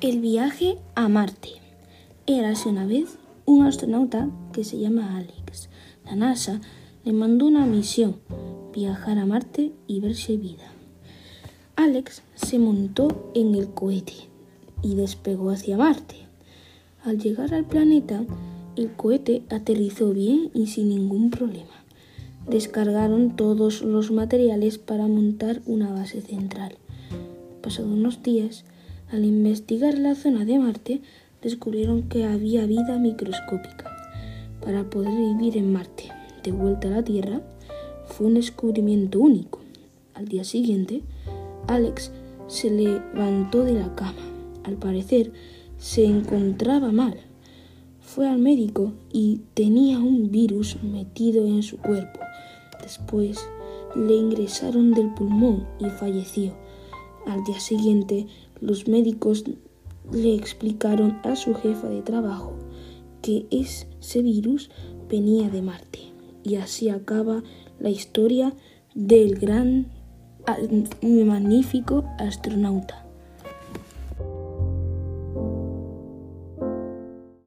El viaje a Marte. Érase una vez un astronauta que se llama Alex. La NASA le mandó una misión, viajar a Marte y ver si hay vida. Alex se montó en el cohete y despegó hacia Marte. Al llegar al planeta, el cohete aterrizó bien y sin ningún problema. Descargaron todos los materiales para montar una base central. Pasados unos días, al investigar la zona de Marte, descubrieron que había vida microscópica. Para poder vivir en Marte, de vuelta a la Tierra, fue un descubrimiento único. Al día siguiente, Alex se levantó de la cama. Al parecer, se encontraba mal. Fue al médico y tenía un virus metido en su cuerpo. Después le ingresaron del pulmón y falleció. Al día siguiente, los médicos le explicaron a su jefa de trabajo que ese virus venía de Marte. Y así acaba la historia del gran, magnífico astronauta.